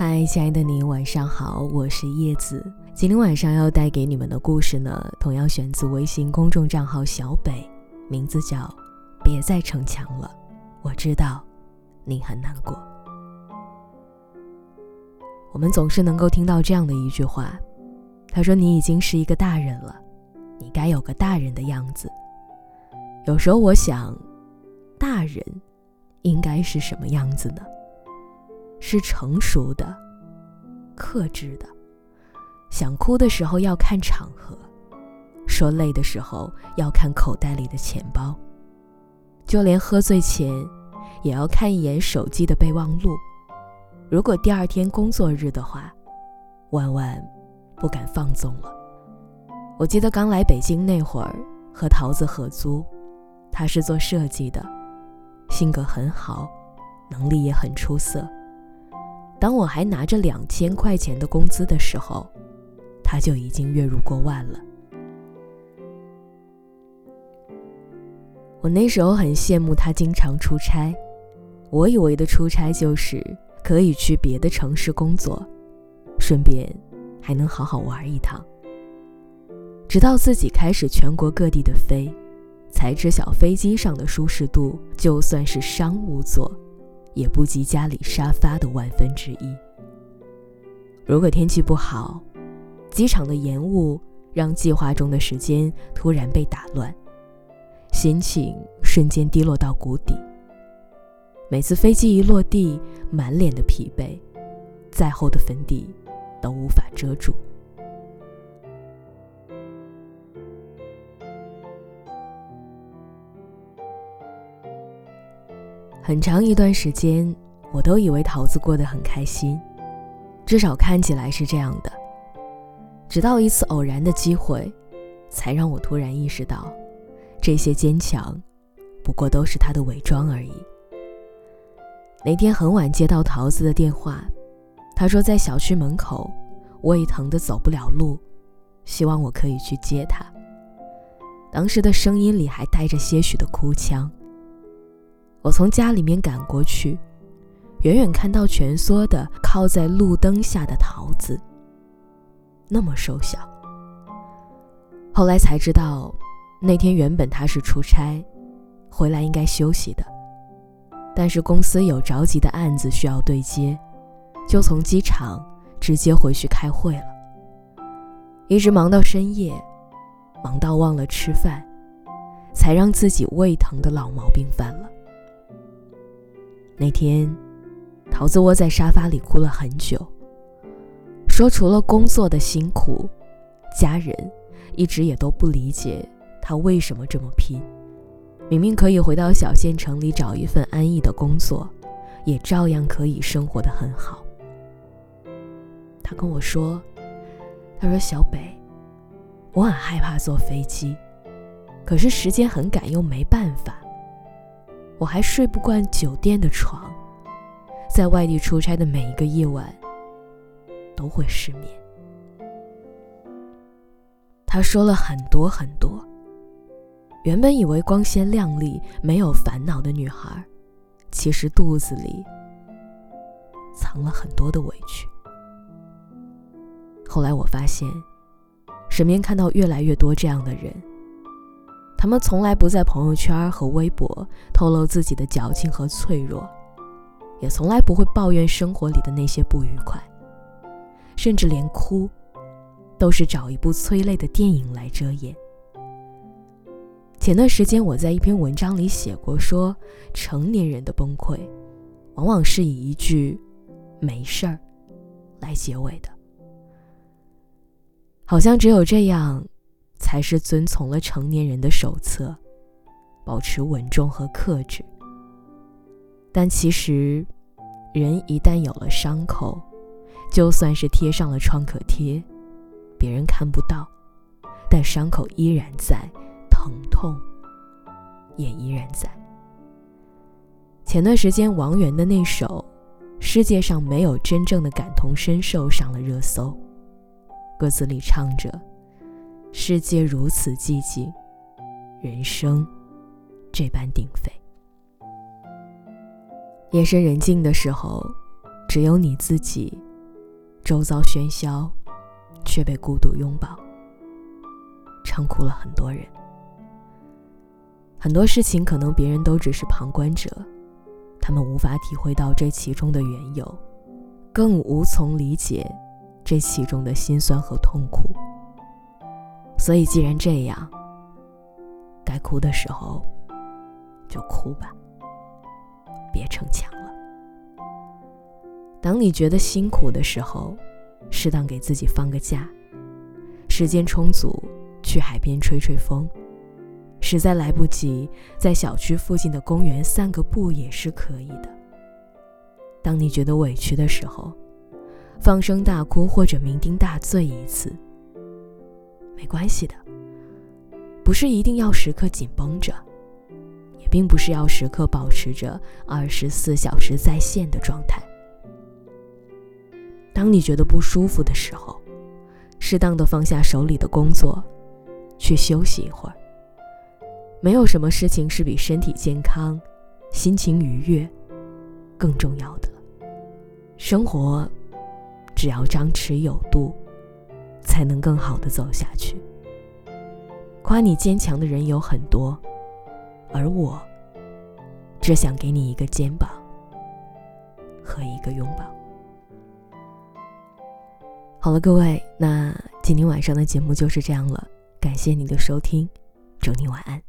嗨，亲爱的你，晚上好，我是叶子。今天晚上要带给你们的故事呢，同样选自微信公众账号小北，名字叫《别再逞强了》。我知道你很难过。我们总是能够听到这样的一句话，他说：“你已经是一个大人了，你该有个大人的样子。”有时候我想，大人应该是什么样子呢？是成熟的、克制的，想哭的时候要看场合，说累的时候要看口袋里的钱包，就连喝醉前也要看一眼手机的备忘录。如果第二天工作日的话，万万不敢放纵了。我记得刚来北京那会儿，和桃子合租，他是做设计的，性格很好，能力也很出色。当我还拿着两千块钱的工资的时候，他就已经月入过万了。我那时候很羡慕他经常出差，我以为的出差就是可以去别的城市工作，顺便还能好好玩一趟。直到自己开始全国各地的飞，才知晓飞机上的舒适度，就算是商务座。也不及家里沙发的万分之一。如果天气不好，机场的延误让计划中的时间突然被打乱，心情瞬间低落到谷底。每次飞机一落地，满脸的疲惫，再厚的粉底都无法遮住。很长一段时间，我都以为桃子过得很开心，至少看起来是这样的。直到一次偶然的机会，才让我突然意识到，这些坚强，不过都是他的伪装而已。那天很晚接到桃子的电话，他说在小区门口，胃疼的走不了路，希望我可以去接他。当时的声音里还带着些许的哭腔。我从家里面赶过去，远远看到蜷缩的靠在路灯下的桃子，那么瘦小。后来才知道，那天原本他是出差，回来应该休息的，但是公司有着急的案子需要对接，就从机场直接回去开会了，一直忙到深夜，忙到忘了吃饭，才让自己胃疼的老毛病犯了。那天，桃子窝在沙发里哭了很久，说除了工作的辛苦，家人一直也都不理解他为什么这么拼。明明可以回到小县城里找一份安逸的工作，也照样可以生活的很好。他跟我说：“他说小北，我很害怕坐飞机，可是时间很赶，又没办法。”我还睡不惯酒店的床，在外地出差的每一个夜晚都会失眠。他说了很多很多。原本以为光鲜亮丽、没有烦恼的女孩，其实肚子里藏了很多的委屈。后来我发现，身边看到越来越多这样的人。他们从来不在朋友圈和微博透露自己的矫情和脆弱，也从来不会抱怨生活里的那些不愉快，甚至连哭，都是找一部催泪的电影来遮掩。前段时间我在一篇文章里写过，说成年人的崩溃，往往是以一句“没事儿”来结尾的，好像只有这样。才是遵从了成年人的手册，保持稳重和克制。但其实，人一旦有了伤口，就算是贴上了创可贴，别人看不到，但伤口依然在，疼痛也依然在。前段时间，王源的那首《世界上没有真正的感同身受》上了热搜，歌词里唱着。世界如此寂静，人生这般鼎沸。夜深人静的时候，只有你自己周遭喧嚣，却被孤独拥抱，唱哭了很多人。很多事情可能别人都只是旁观者，他们无法体会到这其中的缘由，更无从理解这其中的辛酸和痛苦。所以，既然这样，该哭的时候就哭吧，别逞强了。当你觉得辛苦的时候，适当给自己放个假，时间充足，去海边吹吹风；实在来不及，在小区附近的公园散个步也是可以的。当你觉得委屈的时候，放声大哭或者酩酊大醉一次，没关系的。不是一定要时刻紧绷着，也并不是要时刻保持着二十四小时在线的状态。当你觉得不舒服的时候，适当的放下手里的工作，去休息一会儿。没有什么事情是比身体健康、心情愉悦更重要的。生活只要张弛有度，才能更好的走下去。夸你坚强的人有很多，而我只想给你一个肩膀和一个拥抱。好了，各位，那今天晚上的节目就是这样了。感谢你的收听，祝你晚安。